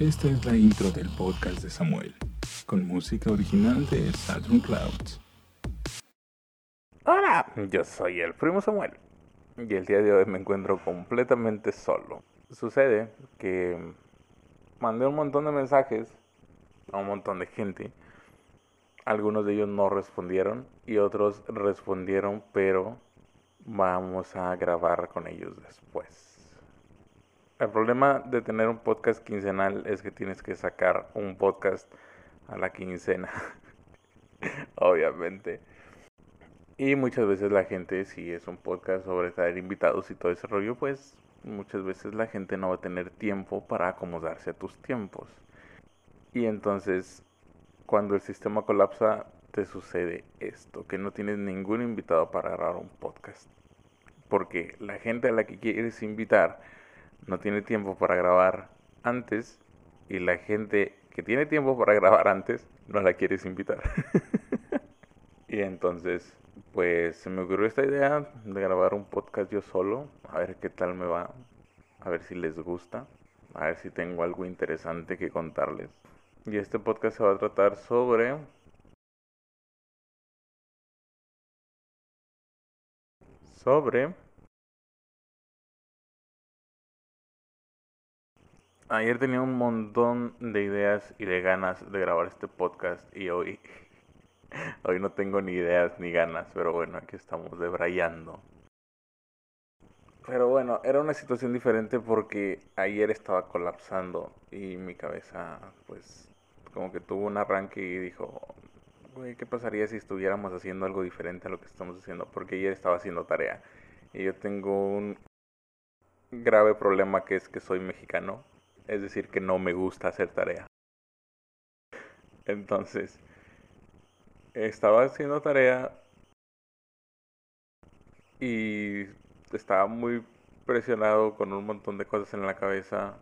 Esta es la intro del podcast de Samuel, con música original de Saturn Clouds. Hola, yo soy el primo Samuel y el día de hoy me encuentro completamente solo. Sucede que mandé un montón de mensajes a un montón de gente. Algunos de ellos no respondieron y otros respondieron, pero vamos a grabar con ellos después. El problema de tener un podcast quincenal es que tienes que sacar un podcast a la quincena. Obviamente. Y muchas veces la gente, si es un podcast sobre traer invitados y todo ese rollo, pues muchas veces la gente no va a tener tiempo para acomodarse a tus tiempos. Y entonces, cuando el sistema colapsa, te sucede esto, que no tienes ningún invitado para grabar un podcast. Porque la gente a la que quieres invitar no tiene tiempo para grabar antes y la gente que tiene tiempo para grabar antes no la quieres invitar. y entonces, pues se me ocurrió esta idea de grabar un podcast yo solo, a ver qué tal me va, a ver si les gusta, a ver si tengo algo interesante que contarles. Y este podcast se va a tratar sobre sobre Ayer tenía un montón de ideas y de ganas de grabar este podcast y hoy, hoy no tengo ni ideas ni ganas, pero bueno, aquí estamos debrayando. Pero bueno, era una situación diferente porque ayer estaba colapsando y mi cabeza pues como que tuvo un arranque y dijo, güey, ¿qué pasaría si estuviéramos haciendo algo diferente a lo que estamos haciendo? Porque ayer estaba haciendo tarea y yo tengo un grave problema que es que soy mexicano es decir, que no me gusta hacer tarea. Entonces, estaba haciendo tarea y estaba muy presionado con un montón de cosas en la cabeza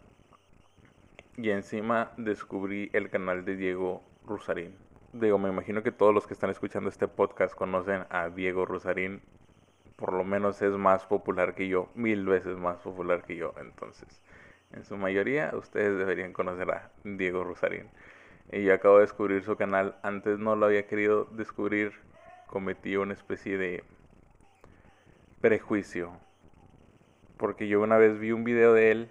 y encima descubrí el canal de Diego Rusarín. Digo, me imagino que todos los que están escuchando este podcast conocen a Diego Rusarín. Por lo menos es más popular que yo, mil veces más popular que yo. Entonces, en su mayoría, ustedes deberían conocer a Diego Rosarín. Y yo acabo de descubrir su canal. Antes no lo había querido descubrir. Cometí una especie de prejuicio. Porque yo una vez vi un video de él.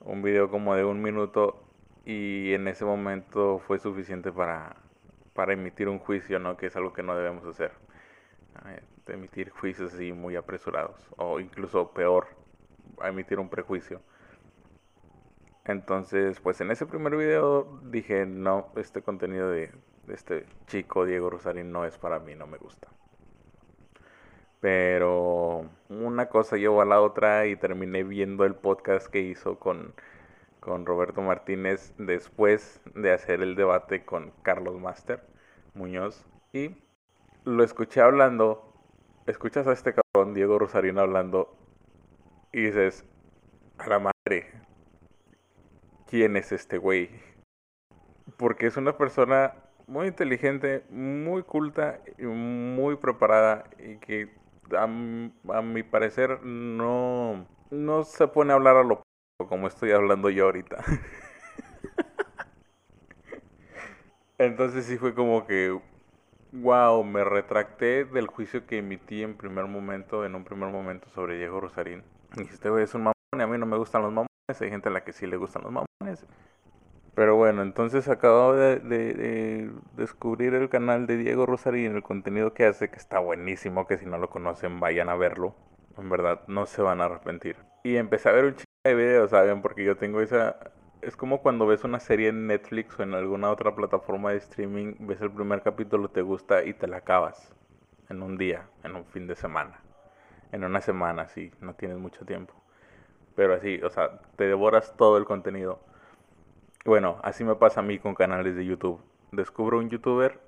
Un video como de un minuto. Y en ese momento fue suficiente para, para emitir un juicio, ¿no? Que es algo que no debemos hacer. Emitir juicios así muy apresurados. O incluso peor, emitir un prejuicio. Entonces, pues en ese primer video dije, no, este contenido de, este chico Diego Rosarín no es para mí, no me gusta. Pero una cosa llevó a la otra y terminé viendo el podcast que hizo con, con Roberto Martínez después de hacer el debate con Carlos Master Muñoz. Y lo escuché hablando, escuchas a este cabrón Diego Rosarín hablando y dices, a la madre, quién es este güey. Porque es una persona muy inteligente, muy culta y muy preparada y que a, mi parecer no, no se pone a hablar a lo como estoy hablando yo ahorita. Entonces sí fue como que, wow, me retracté del juicio que emití en primer momento, en un primer momento sobre Diego Rosarín. Y este güey es un mamón y a mí no me gustan los mamones, hay gente a la que sí le gustan los mamones. Pero bueno, entonces acabo de, descubrir el canal de Diego Rosarín, el contenido que hace, que está buenísimo, que si no lo conocen vayan a verlo. En verdad, no se van a arrepentir. Y empecé a ver un chingo de videos, ¿saben? Porque yo tengo esa... Es como cuando ves una serie en Netflix o en alguna otra plataforma de streaming, ves el primer capítulo, te gusta y te la acabas. En un día, en un fin de semana. En una semana, sí, no tienes mucho tiempo. Pero así, o sea, te devoras todo el contenido. Bueno, así me pasa a mí con canales de YouTube. Descubro un youtuber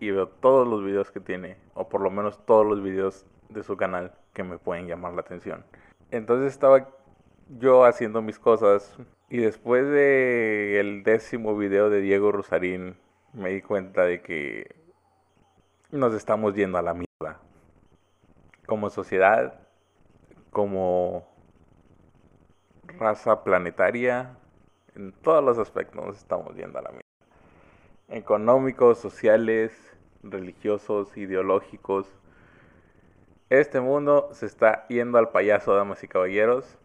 y veo todos los videos que tiene, o por lo menos todos los videos de su canal que me pueden llamar la atención. Entonces estaba yo haciendo mis cosas y después de el décimo video de Diego Rosarín me di cuenta de que nos estamos yendo a la mierda. Como sociedad, como raza planetaria, En todos los aspectos nos estamos yendo a la mierda. Económicos, sociales, religiosos, ideológicos. Este mundo se está yendo al payaso, damas y caballeros.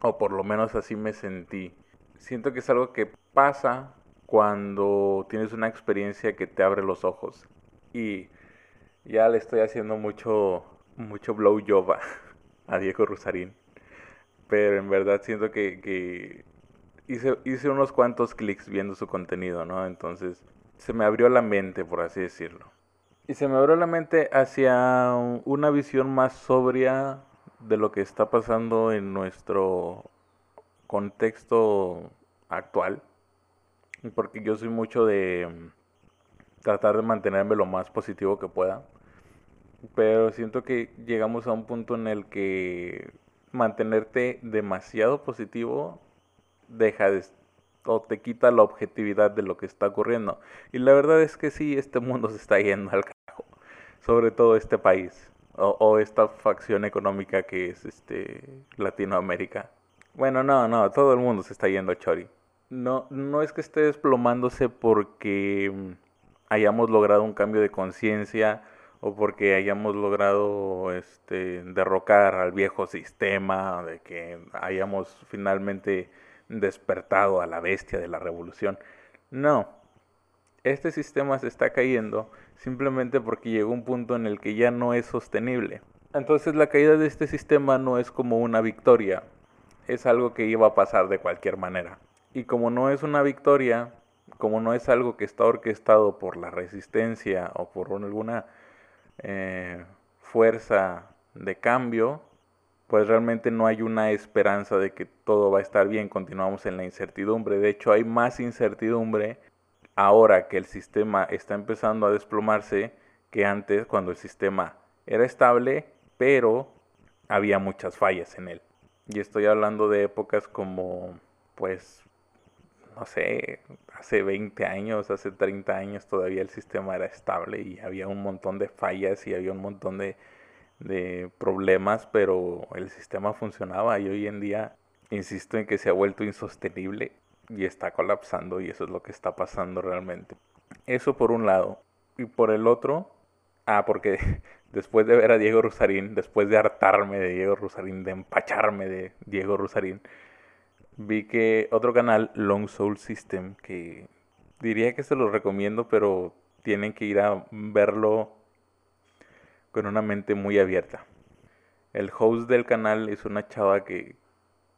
O por lo menos así me sentí. Siento que es algo que pasa cuando tienes una experiencia que te abre los ojos. Y ya le estoy haciendo mucho, mucho blow job a, Diego Rusarín. Pero en verdad siento que, que hice, hice unos cuantos clics viendo su contenido, ¿no? Entonces se me abrió la mente, por así decirlo. Y se me abrió la mente hacia una visión más sobria de lo que está pasando en nuestro contexto actual. Porque yo soy mucho de mm, tratar de mantenerme lo más positivo que pueda. Pero siento que llegamos a un punto en el que mantenerte demasiado positivo deja de o te quita la objetividad de lo que está ocurriendo. Y la verdad es que sí, este mundo se está yendo al carajo. Sobre todo este país. O, o esta facción económica que es este Latinoamérica. Bueno, no, no, todo el mundo se está yendo a Chori. No, no es que esté desplomándose porque hayamos logrado un cambio de conciencia o porque hayamos logrado este, derrocar al viejo sistema, de que hayamos finalmente despertado a la bestia de la revolución. No, este sistema se está cayendo simplemente porque llegó un punto en el que ya no es sostenible. Entonces la caída de este sistema no es como una victoria, es algo que iba a pasar de cualquier manera. Y como no es una victoria, como no es algo que está orquestado por la resistencia o por alguna eh, fuerza de cambio, pues realmente no hay una esperanza de que todo va a estar bien, continuamos en la incertidumbre. De hecho, hay más incertidumbre ahora que el sistema está empezando a desplomarse que antes cuando el sistema era estable, pero había muchas fallas en él. Y estoy hablando de épocas como, pues, no sé, hace 20 años, hace 30 años todavía el sistema era estable y había un montón de fallas y había un montón de, de problemas, pero el sistema funcionaba y hoy en día insisto en que se ha vuelto insostenible y está colapsando y eso es lo que está pasando realmente. Eso por un lado. Y por el otro, ah, porque después de ver a Diego Rusarín, después de hartarme de Diego Rusarín, de empacharme de Diego Rusarín, vi que otro canal, Long Soul System, que diría que se los recomiendo, pero tienen que ir a verlo con una mente muy abierta. El host del canal es una chava que,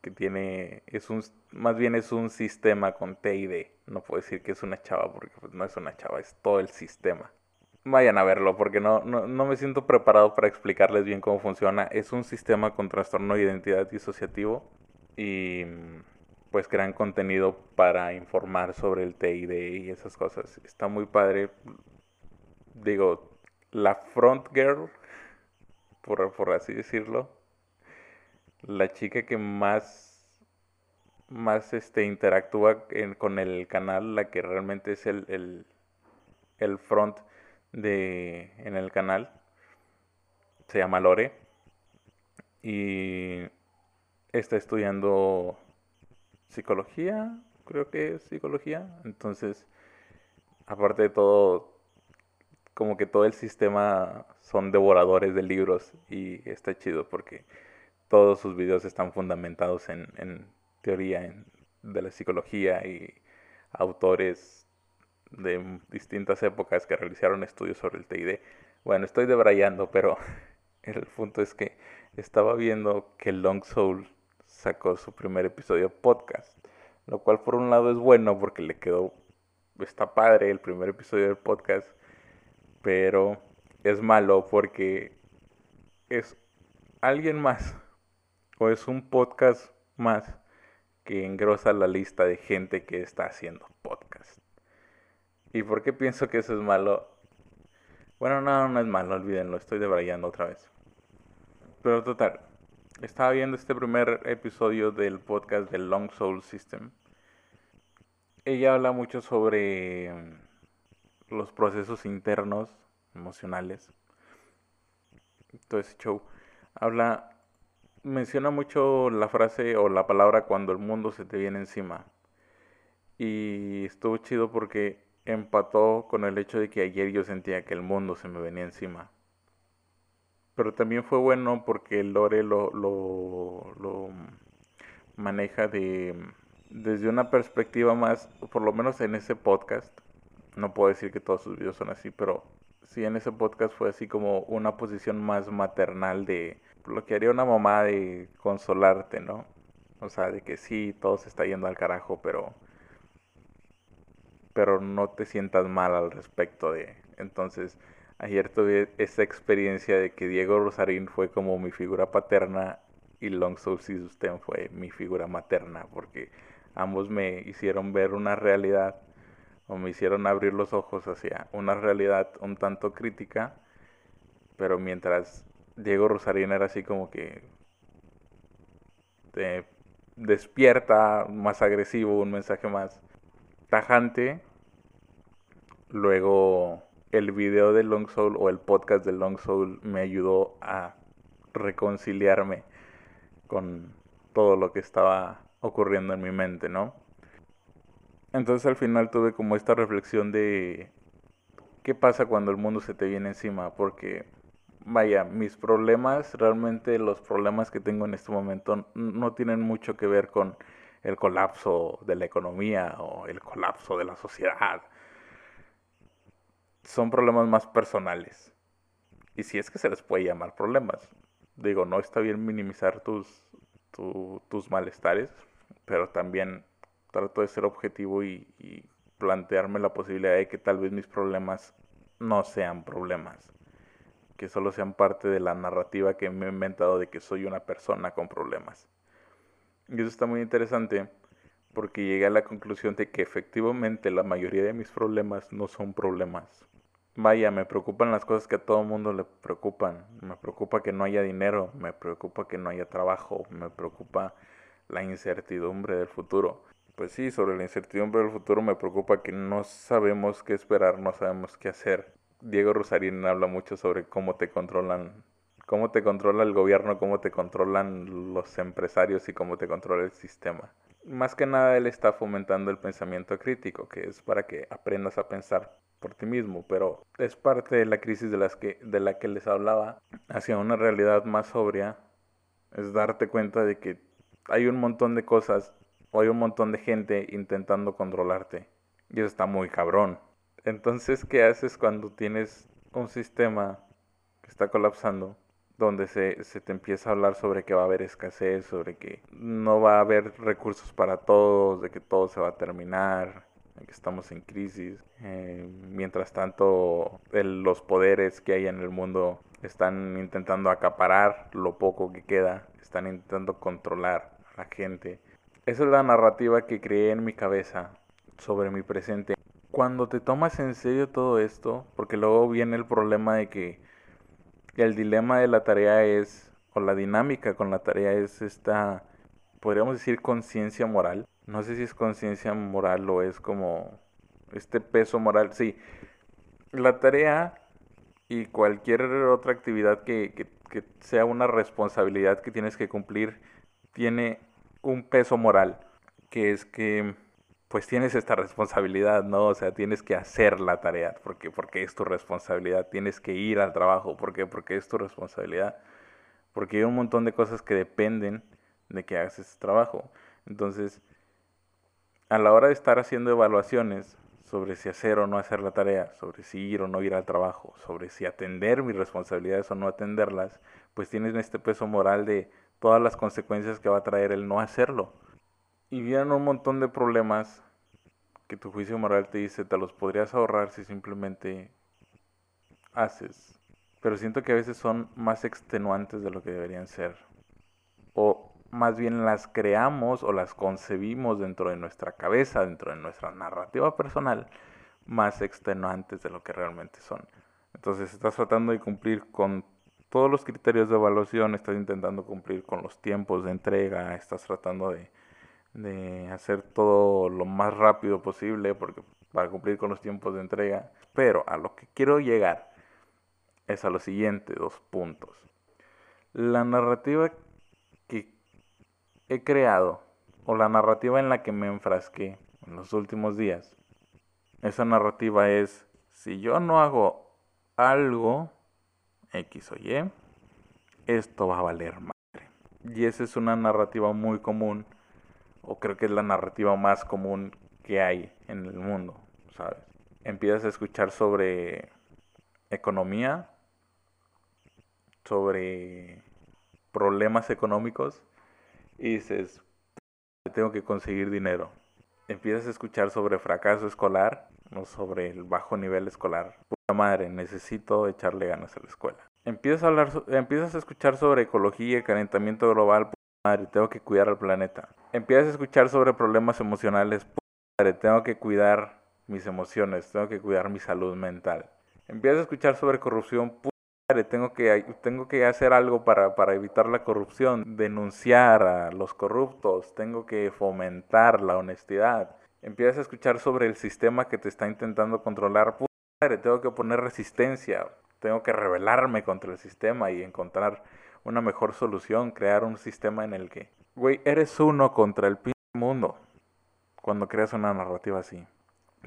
que tiene, es un, más bien es un sistema con T y D. No puedo decir que es una chava porque pues, no es una chava, es todo el sistema. Vayan a verlo porque no, no, no me siento preparado para explicarles bien cómo funciona. Es un sistema con trastorno de identidad disociativo y pues crean contenido para informar sobre el TID y esas cosas. Está muy padre. Digo, la front girl, por, por así decirlo, la chica que más más este interactúa con el canal, la que realmente es el, el, el front de en el canal, se llama Lore y está estudiando psicología, creo que es psicología. Entonces, aparte de todo, como que todo el sistema son devoradores de libros y está chido porque todos sus videos están fundamentados en, en teoría de la psicología y autores de distintas épocas que realizaron estudios sobre el TID. Bueno, estoy debrayando, pero el punto es que estaba viendo que Long Soul sacó su primer episodio podcast, lo cual por un lado es bueno porque le quedó, está padre el primer episodio del podcast, pero es malo porque es alguien más o es un podcast más que engrosa la lista de gente que está haciendo podcast. ¿Y por qué pienso que eso es malo? Bueno, no, no es malo, olvídenlo, estoy debrayando otra vez. Pero total, estaba viendo este primer episodio del podcast del Long Soul System. Ella habla mucho sobre mm, los procesos internos, emocionales. Todo show. Habla, menciona mucho la frase o la palabra cuando el mundo se te viene encima. Y estuvo chido porque empató con el hecho de que ayer yo sentía que el mundo se me venía encima. Pero también fue bueno porque Lore lo, lo, lo maneja de desde una perspectiva más, por lo menos en ese podcast, no puedo decir que todos sus videos son así, pero sí en ese podcast fue así como una posición más maternal de lo que haría una mamá de consolarte, ¿no? O sea, de que sí, todo se está yendo al carajo, pero pero no te sientas mal al respecto de. Entonces, ayer tuve esa experiencia de que Diego Rosarín fue como mi figura paterna y Long Soul System fue mi figura materna, porque ambos me hicieron ver una realidad o me hicieron abrir los ojos hacia una realidad un tanto crítica, pero mientras Diego Rosarín era así como que despierta, más agresivo, un mensaje más tajante. Luego el video de Long Soul o el podcast de Long Soul me ayudó a reconciliarme con todo lo que estaba ocurriendo en mi mente, ¿no? Entonces al final tuve como esta reflexión de qué pasa cuando el mundo se te viene encima, porque vaya, mis problemas, realmente los problemas que tengo en este momento no tienen mucho que ver con el colapso de la economía o el colapso de la sociedad. Son problemas más personales. Y si es que se les puede llamar problemas. Digo, no está bien minimizar tus, tus malestares, pero también trato de ser objetivo y, y plantearme la posibilidad de que tal vez mis problemas no sean problemas que solo sean parte de la narrativa que me he inventado de que soy una persona con problemas. Y eso está muy interesante porque llegué a la conclusión de que efectivamente la mayoría de mis problemas no son problemas. Vaya, me preocupan las cosas que a todo mundo le preocupan. Me preocupa que no haya dinero, me preocupa que no haya trabajo, me preocupa la incertidumbre del futuro. Pues sí, sobre la incertidumbre del futuro me preocupa que no sabemos qué esperar, no sabemos qué hacer. Diego Rosarín habla mucho sobre cómo te controlan, cómo te controla el gobierno, cómo te controlan los empresarios y cómo te controla el sistema. Más que nada él está fomentando el pensamiento crítico, que es para que aprendas a pensar por ti mismo, pero es parte de la crisis de, las que, de la que les hablaba hacia una realidad más sobria, es darte cuenta de que hay un montón de cosas o hay un montón de gente intentando controlarte. Y eso está muy cabrón. Entonces, ¿qué haces cuando tienes un sistema que está colapsando? donde se, se, te empieza a hablar sobre que va a haber escasez, sobre que no va a haber recursos para todos, de que todo se va a terminar, que estamos en crisis. Eh, mientras tanto, los poderes que hay en el mundo están intentando acaparar lo poco que queda, están intentando controlar a la gente. Esa es la narrativa que creé en mi cabeza sobre mi presente cuando te tomas en serio todo esto, porque luego viene el problema de que el dilema de la tarea es, o la dinámica con la tarea es esta, podríamos decir, conciencia moral. No sé si es conciencia moral o es como este peso moral. Sí, la tarea y cualquier otra actividad que, que, sea una responsabilidad que tienes que cumplir tiene un peso moral, que es que pues tienes esta responsabilidad, ¿no? O sea, tienes que hacer la tarea, porque, porque es tu responsabilidad, tienes que ir al trabajo, ¿por qué? Porque es tu responsabilidad, porque hay un montón de cosas que dependen de que hagas ese trabajo. Entonces, a la hora de estar haciendo evaluaciones sobre si hacer o no hacer la tarea, sobre si ir o no ir al trabajo, sobre si atender mis responsabilidades o no atenderlas, pues tienes este peso moral de todas las consecuencias que va a traer el no hacerlo y vienen un montón de problemas que tu juicio moral te dice te los podrías ahorrar si simplemente haces. Pero siento que a veces son más extenuantes de lo que deberían ser. O más bien las creamos o las concebimos dentro de nuestra cabeza, dentro de nuestra narrativa personal, más extenuantes de lo que realmente son. Entonces estás tratando de cumplir con todos los criterios de evaluación, estás intentando cumplir con los tiempos de entrega, estás tratando de de hacer todo lo más rápido posible porque para cumplir con los tiempos de entrega. Pero a lo que quiero llegar es a los siguientes dos puntos. La narrativa he creado o la narrativa en la que me enfrasqué, en los últimos días, esa narrativa es, si yo no hago algo, X o Y, esto va a valer madre. Y esa es una narrativa muy común, o creo que es la narrativa más común que hay en el mundo, ¿sabes? Empiezas a escuchar sobre economía, sobre problemas económicos y dices, tengo que conseguir dinero. Empiezas a escuchar sobre fracaso escolar o sobre el bajo nivel escolar. Puta madre, necesito echarle ganas a la escuela. Empiezas a hablar, empiezas a escuchar sobre ecología calentamiento global. Puta madre, tengo que cuidar al planeta. Empiezas a escuchar sobre problemas emocionales. Puta madre, tengo que cuidar mis emociones, tengo que cuidar mi salud mental. Empiezas a escuchar sobre corrupción. Puta tengo que, tengo que hacer algo para, para evitar la corrupción, denunciar a los corruptos, tengo que fomentar la honestidad. Empiezas a escuchar sobre el sistema que te está intentando controlar. Madre, tengo que poner resistencia, tengo que rebelarme contra el sistema y encontrar una mejor solución, crear un sistema en el que, güey, eres uno contra el mundo cuando creas una narrativa así.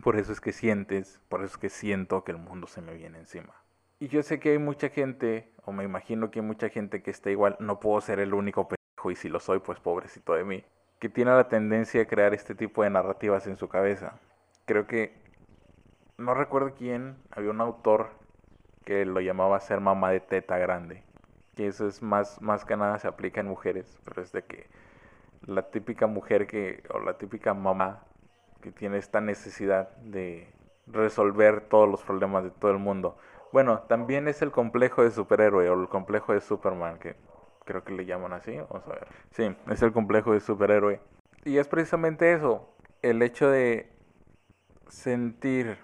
Por eso es que sientes, por eso es que siento que el mundo se me viene encima. Y yo sé que hay mucha gente, o me imagino que hay mucha gente que está igual, no puedo ser el único pendejo, y si lo soy, pues pobrecito de mí, que tiene la tendencia a crear este tipo de narrativas en su cabeza. Creo que, no recuerdo quién, había un autor que lo llamaba ser mamá de teta grande. Que eso es más, más que nada se aplica en mujeres, pero es de que la típica mujer que, o la típica mamá que tiene esta necesidad de resolver todos los problemas de todo el mundo bueno, también es el complejo de superhéroe o el complejo de Superman, que creo que le llaman así. Vamos a ver. Sí, es el complejo de superhéroe. Y es precisamente eso, el hecho de sentir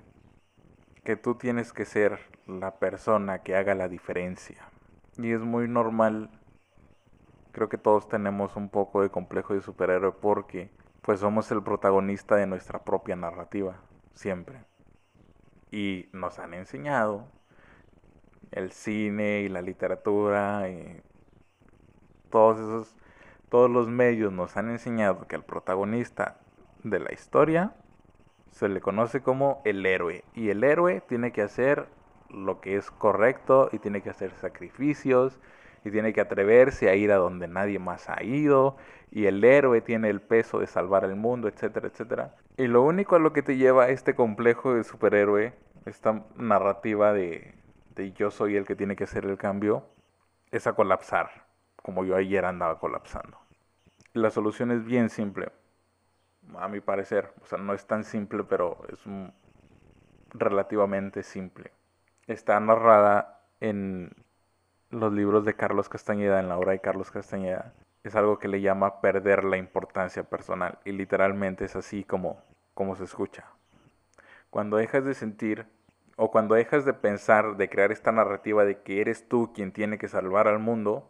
que tú tienes que ser la persona que haga la diferencia. Y es muy normal. Creo que todos tenemos un poco de complejo de superhéroe porque pues somos el protagonista de nuestra propia narrativa, siempre. Y nos han enseñado el cine y la literatura y todos esos todos los medios nos han enseñado que al protagonista de la historia se le conoce como el héroe y el héroe tiene que hacer lo que es correcto y tiene que hacer sacrificios y tiene que atreverse a ir a donde nadie más ha ido y el héroe tiene el peso de salvar el mundo, etcétera, etcétera. Y lo único a lo que te lleva este complejo de superhéroe, esta narrativa de y yo soy el que tiene que hacer el cambio, es a colapsar, como yo ayer andaba colapsando. La solución es bien simple, a mi parecer. O sea, no es tan simple, pero es relativamente simple. Está narrada en los libros de Carlos Castañeda, en la obra de Carlos Castañeda. Es algo que le llama perder la importancia personal. Y literalmente es así como, como se escucha. Cuando dejas de sentir o cuando dejas de pensar, de crear esta narrativa de que eres tú quien tiene que salvar al mundo,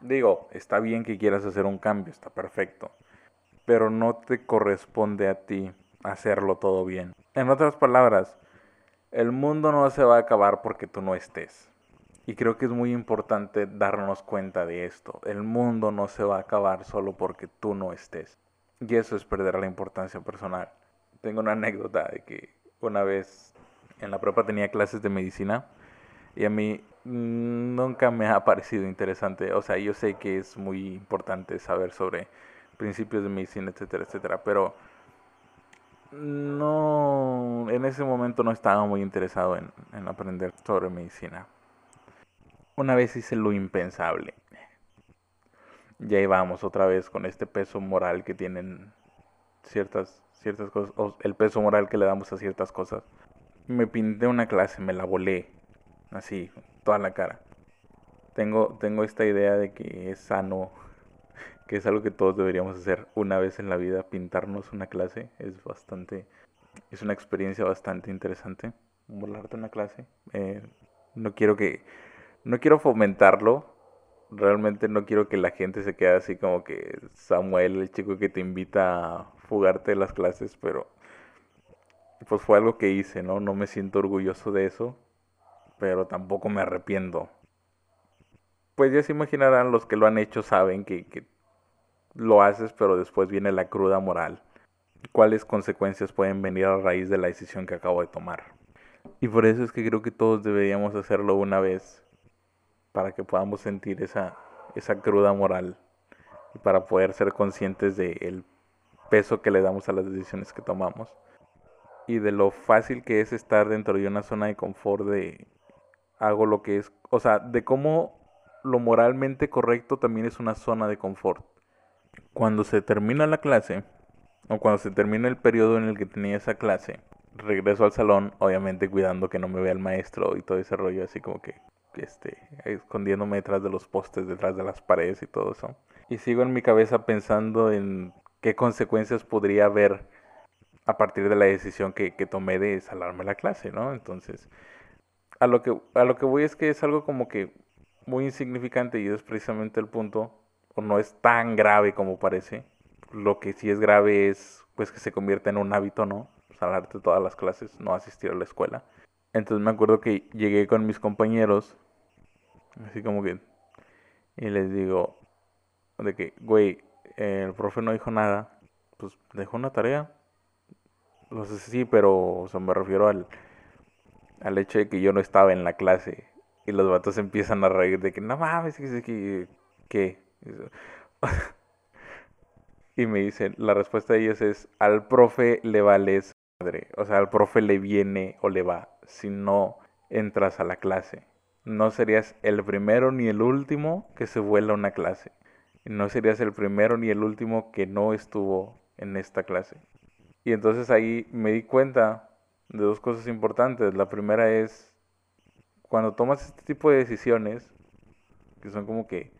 digo, está bien que quieras hacer un cambio, está perfecto, pero no te corresponde a ti hacerlo todo bien. En otras palabras, el mundo no se va a acabar porque tú no estés. Y creo que es muy importante darnos cuenta de esto. El mundo no se va a acabar solo porque tú no estés. Y eso es perder la importancia personal. Tengo una anécdota de que una vez en la prepa tenía clases de medicina y a mí nunca me ha parecido interesante. O sea, yo sé que es muy importante saber sobre principios de medicina, etcétera, etcétera, pero no, en ese momento no estaba muy interesado en, en aprender sobre medicina. Una vez hice lo impensable. Ya íbamos otra vez con este peso moral que tienen ciertas, ciertas cosas, o el peso moral que le damos a ciertas cosas me pinté una clase, me la volé, así, toda la cara. Tengo, tengo esta idea de que es sano, que es algo que todos deberíamos hacer una vez en la vida, pintarnos una clase, es bastante, es una experiencia bastante interesante, volarte una clase. Eh, no quiero que, no quiero fomentarlo, realmente no quiero que la gente se quede así como que Samuel, el chico que te invita a fugarte de las clases, pero pues fue algo que hice, ¿no? No me siento orgulloso de eso, pero tampoco me arrepiento. Pues ya se imaginarán, los que lo han hecho saben que, que lo haces, pero después viene la cruda moral. cuáles consecuencias pueden venir a raíz de la decisión que acabo de tomar. Y por eso es que creo que todos deberíamos hacerlo una vez para que podamos sentir esa, esa cruda moral y para poder ser conscientes del peso que le damos a las decisiones que tomamos y de lo fácil que es estar dentro de una zona de confort de hago lo que es, o sea, de cómo lo moralmente correcto también es una zona de confort. Cuando se termina la clase, o cuando se termina el periodo en el que tenía esa clase, regreso al salón, obviamente cuidando que no me vea el maestro y todo ese rollo, así como que, este, escondiéndome detrás de los postes, detrás de las paredes y todo eso. Y sigo en mi cabeza pensando en qué consecuencias podría haber a partir de la decisión que, tomé de salarme la clase, ¿no? Entonces, a lo, que, a lo que voy es que es algo como que muy insignificante y es precisamente el punto, o no es tan grave como parece. Lo que sí es grave es pues que se convierte en un hábito, ¿no? Salarte todas las clases, no asistir a la escuela. Entonces me acuerdo que llegué con mis compañeros, así como que, y les digo, de que, güey, el profe no dijo nada, pues dejó una tarea, no sé sí, pero o me refiero al, al hecho de que yo no estaba en la clase. Y los vatos empiezan a reír de que no mames, que, que, y me dicen, la respuesta de ellos es, al profe le vale madre. O sea, al profe le viene o le va si no entras a la clase. No serías el primero ni el último que se vuela una clase. No serías el primero ni el último que no estuvo en esta clase. Y entonces ahí me di cuenta de dos cosas importantes. La primera es cuando tomas este tipo de decisiones, que son como que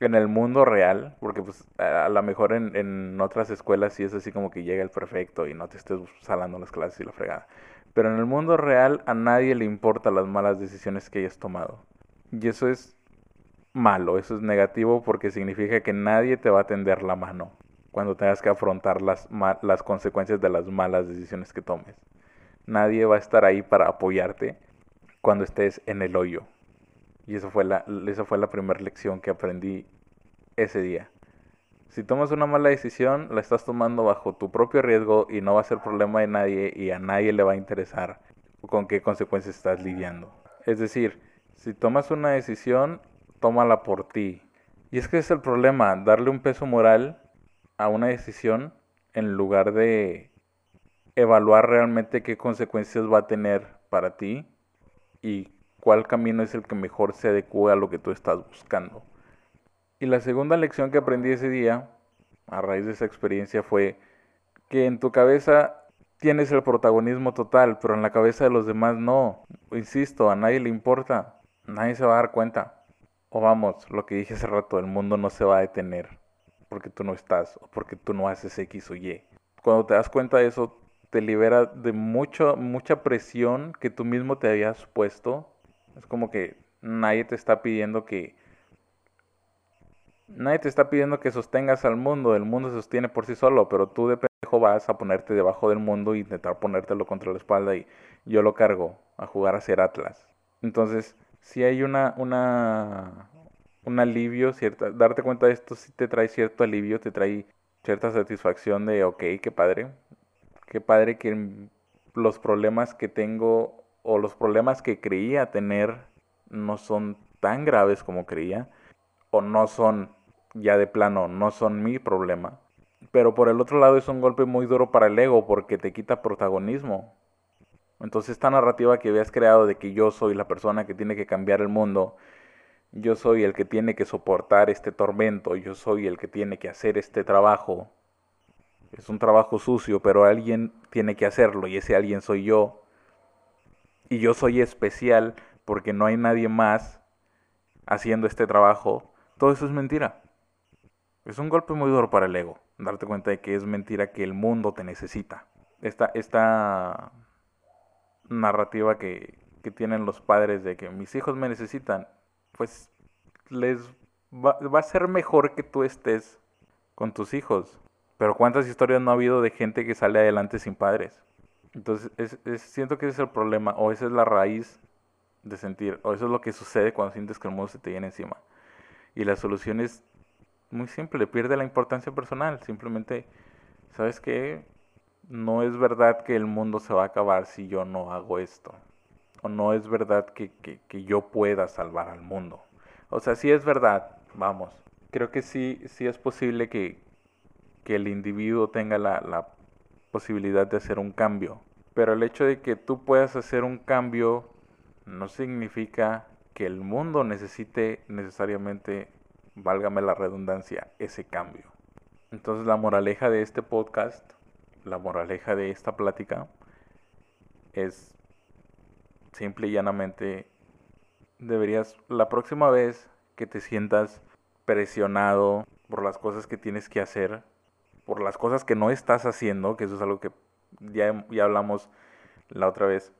en el mundo real, porque pues a lo mejor en, en otras escuelas sí es así como que llega el perfecto y no te estés salando las clases y la fregada. Pero en el mundo real a nadie le importa las malas decisiones que hayas tomado. Y eso es malo, eso es negativo porque significa que nadie te va a tender la mano cuando tengas que afrontar las, las consecuencias de las malas decisiones que tomes. Nadie va a estar ahí para apoyarte cuando estés en el hoyo. Y esa fue la, esa fue la primera lección que aprendí ese día. Si tomas una mala decisión, la estás tomando bajo tu propio riesgo y no va a ser problema de nadie y a nadie le va a interesar con qué consecuencias estás lidiando. Es decir, si tomas una decisión, tómala por ti. Y es que es el problema, darle un peso moral a una decisión en lugar de evaluar realmente qué consecuencias va a tener para ti y cuál camino es el que mejor se adecue a lo que tú estás buscando. Y la segunda lección que aprendí ese día, a raíz de esa experiencia, fue que en tu cabeza tienes el protagonismo total, pero en la cabeza de los demás no. Insisto, a nadie le importa, nadie se va a dar cuenta. O vamos, lo que dije hace rato, el mundo no se va a detener porque tú no estás o porque tú no haces X o Y. Cuando te das cuenta de eso, te libera de mucho, mucha presión que tú mismo te habías puesto. Es como que nadie te está pidiendo que... Nadie te está pidiendo que sostengas al mundo, el mundo se sostiene por sí solo, pero tú de pendejo vas a ponerte debajo del mundo e intentar ponértelo contra la espalda y yo lo cargo a jugar a ser Atlas. Entonces, si hay una, una, un alivio, cierta, darte cuenta de esto sí te trae cierto alivio, te trae cierta satisfacción de, ok, qué padre, qué padre que los problemas que tengo o los problemas que creía tener no son tan graves como creía, o no son ya de plano, no son mi problema. Pero por el otro lado es un golpe muy duro para el ego porque te quita protagonismo. Entonces esta narrativa que habías creado de que yo soy la persona que tiene que cambiar el mundo yo soy el que tiene que soportar este tormento, yo soy el que tiene que hacer este trabajo. Es un trabajo sucio, pero alguien tiene que hacerlo y ese alguien soy yo. Y yo soy especial porque no hay nadie más haciendo este trabajo. Todo eso es mentira. Es un golpe muy duro para el ego, darte cuenta de que es mentira que el mundo te necesita. Esta, esta narrativa que, que tienen los padres de que mis hijos me necesitan, pues les va, a ser mejor que tú estés con tus hijos. Pero ¿cuántas historias no ha habido de gente que sale adelante sin padres? Entonces, es, siento que ese es el problema, o esa es la raíz de sentir, o eso es lo que sucede cuando sientes que el mundo se te viene encima. Y la solución es muy simple, pierde la importancia personal. Simplemente, ¿sabes qué? no es verdad que el mundo se va a acabar si yo no hago esto. O no es verdad que, que, yo pueda salvar al mundo. O sea, sí es verdad, vamos. Creo que sí, sí es posible que, que el individuo tenga la, la posibilidad de hacer un cambio. Pero el hecho de que tú puedas hacer un cambio no significa que el mundo necesite necesariamente, válgame la redundancia, ese cambio. Entonces la moraleja de este podcast, la moraleja de esta plática es simple y llanamente, deberías la próxima vez que te sientas presionado por las cosas que tienes que hacer, por las cosas que no estás haciendo, que eso es algo que ya, ya hablamos la otra vez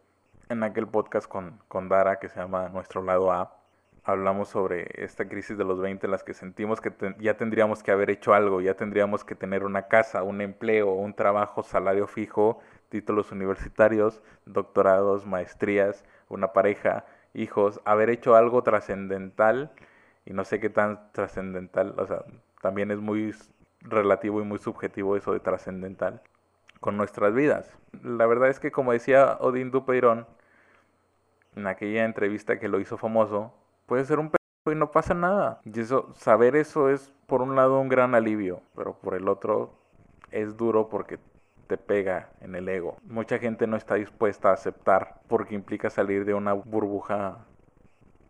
en aquel podcast con, con Dara que se llama Nuestro Lado A hablamos sobre esta crisis de los 20 en las que sentimos que ya tendríamos que haber hecho algo, ya tendríamos que tener una casa, un empleo, un trabajo, salario fijo, títulos universitarios, doctorados, maestrías, una pareja, hijos, haber hecho algo trascendental y no sé qué tan trascendental, o sea, también es muy relativo y muy subjetivo eso de trascendental con nuestras vidas. La verdad es que como decía Odín Dupeirón en aquella entrevista que lo hizo famoso, puede ser un y no pasa nada. Y eso, saber eso es por un lado un gran alivio, pero por el otro es duro porque te pega en el ego. Mucha gente no está dispuesta a aceptar porque implica salir de una burbuja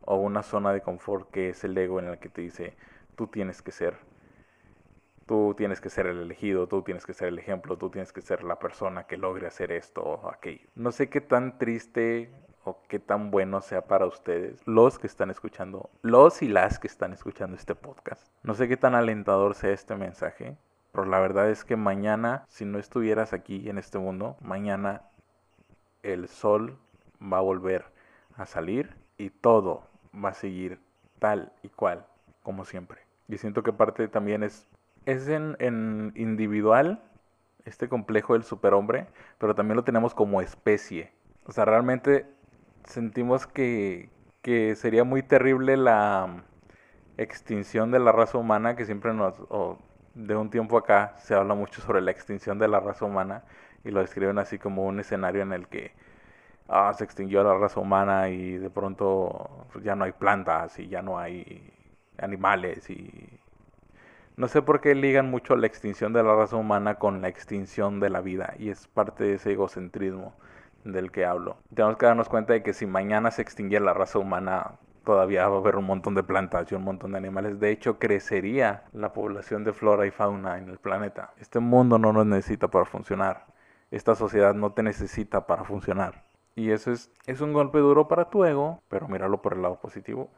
o una zona de confort que es el ego en el que te dice tú tienes que ser. Tú tienes que ser el elegido, tú tienes que ser el ejemplo, tú tienes que ser la persona que logre hacer esto o aquello. No sé qué tan triste o qué tan bueno sea para ustedes, los que están escuchando, los y las que están escuchando este podcast. No sé qué tan alentador sea este mensaje, pero la verdad es que mañana, si no estuvieras aquí en este mundo, mañana el sol va a volver a salir y todo va a seguir tal y cual como siempre. Y siento que parte también es, es en, en individual, este complejo del superhombre, pero también lo tenemos como especie. O sea, realmente sentimos que, que sería muy terrible la extinción de la raza humana, que siempre nos, de un tiempo acá se habla mucho sobre la extinción de la raza humana y lo describen así como un escenario en el que ah, se extinguió la raza humana y de pronto pues, ya no hay plantas y ya no hay animales y no sé por qué ligan mucho la extinción de la raza humana con la extinción de la vida y es parte de ese egocentrismo del que hablo. Tenemos que darnos cuenta de que si mañana se extinguiera la raza humana, todavía va a haber un montón de plantas y un montón de animales. De hecho, crecería la población de flora y fauna en el planeta. Este mundo no nos necesita para funcionar. Esta sociedad no te necesita para funcionar. Y eso es, es un golpe duro para tu ego, pero míralo por el lado positivo.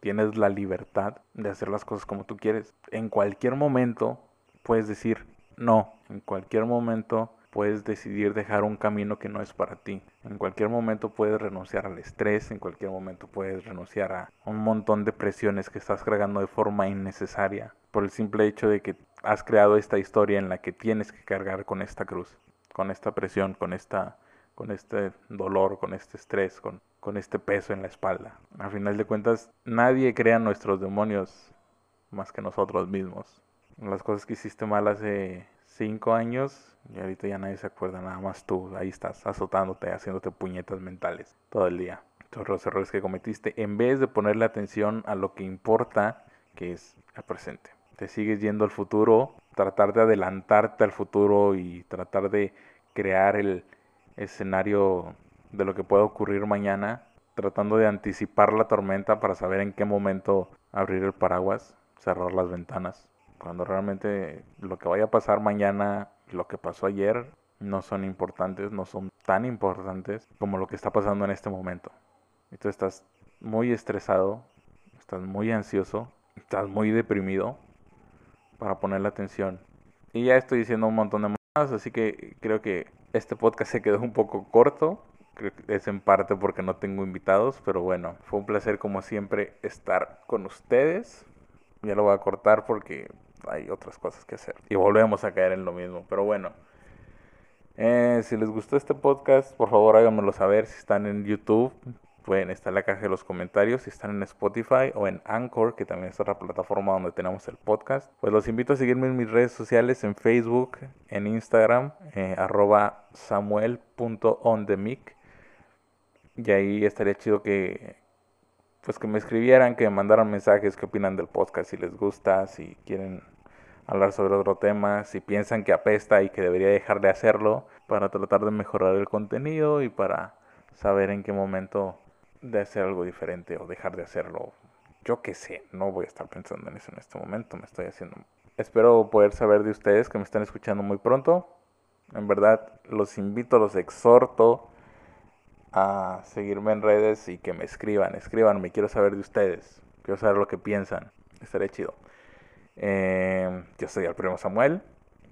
Tienes la libertad de hacer las cosas como tú quieres. En cualquier momento puedes decir no. En cualquier momento puedes decidir dejar un camino que no es para ti. En cualquier momento puedes renunciar al estrés, en cualquier momento puedes renunciar a un montón de presiones que estás cargando de forma innecesaria por el simple hecho de que has creado esta historia en la que tienes que cargar con esta cruz, con esta presión, con esta con este dolor, con este estrés, con, con este peso en la espalda. A final de cuentas, nadie crea nuestros demonios más que nosotros mismos. Las cosas que hiciste mal hace cinco años y ahorita ya nadie se acuerda, nada más tú. Ahí estás, azotándote, haciéndote puñetas mentales todo el día. Todos los errores que cometiste, en vez de ponerle atención a lo que importa, que es el presente. Te sigues yendo al futuro, tratar de adelantarte al futuro y tratar de crear el escenario de lo que pueda ocurrir mañana, tratando de anticipar la tormenta para saber en qué momento abrir el paraguas, cerrar las ventanas, cuando realmente lo que vaya a pasar mañana lo que pasó ayer no son importantes, no son tan importantes como lo que está pasando en este momento. Y tú estás muy estresado, estás muy ansioso, estás muy deprimido para poner atención. Y ya estoy diciendo un montón de más, así que creo que este podcast se quedó un poco corto. Creo que es en parte porque no tengo invitados, pero bueno, fue un placer como siempre estar con ustedes. Ya lo voy a cortar porque hay otras cosas que hacer. Y volvemos a caer en lo mismo. Pero bueno, eh, si les gustó este podcast, por favor háganmelo saber si están en YouTube. pueden estar en la caja de los comentarios si están en Spotify o en Anchor, que también es otra plataforma donde tenemos el podcast. Pues los invito a seguirme en mis redes sociales, en Facebook, en Instagram, eh, arroba samuel.ondemic. Y ahí estaría chido que, pues que me escribieran, que me mandaran mensajes, qué opinan del podcast, si les gusta, si quieren hablar sobre otro tema, si piensan que apesta y que debería dejar de hacerlo para tratar de mejorar el contenido y para saber en qué momento de hacer algo diferente o dejar de hacerlo. Yo qué sé, no voy a estar pensando en eso en este momento, me estoy haciendo... Espero poder saber de ustedes que me están escuchando muy pronto. En verdad, los invito, los exhorto a seguirme en redes y que me escriban, escriban, quiero saber de ustedes, quiero saber lo que piensan, estaré chido. Eh, yo soy el primo Samuel,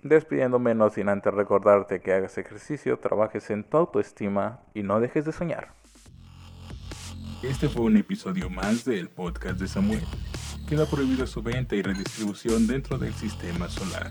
despidiéndome no sin antes recordarte que hagas ejercicio, trabajes en tu autoestima y no dejes de soñar. Este fue un episodio más del podcast de Samuel. Queda prohibida su venta y redistribución dentro del sistema solar.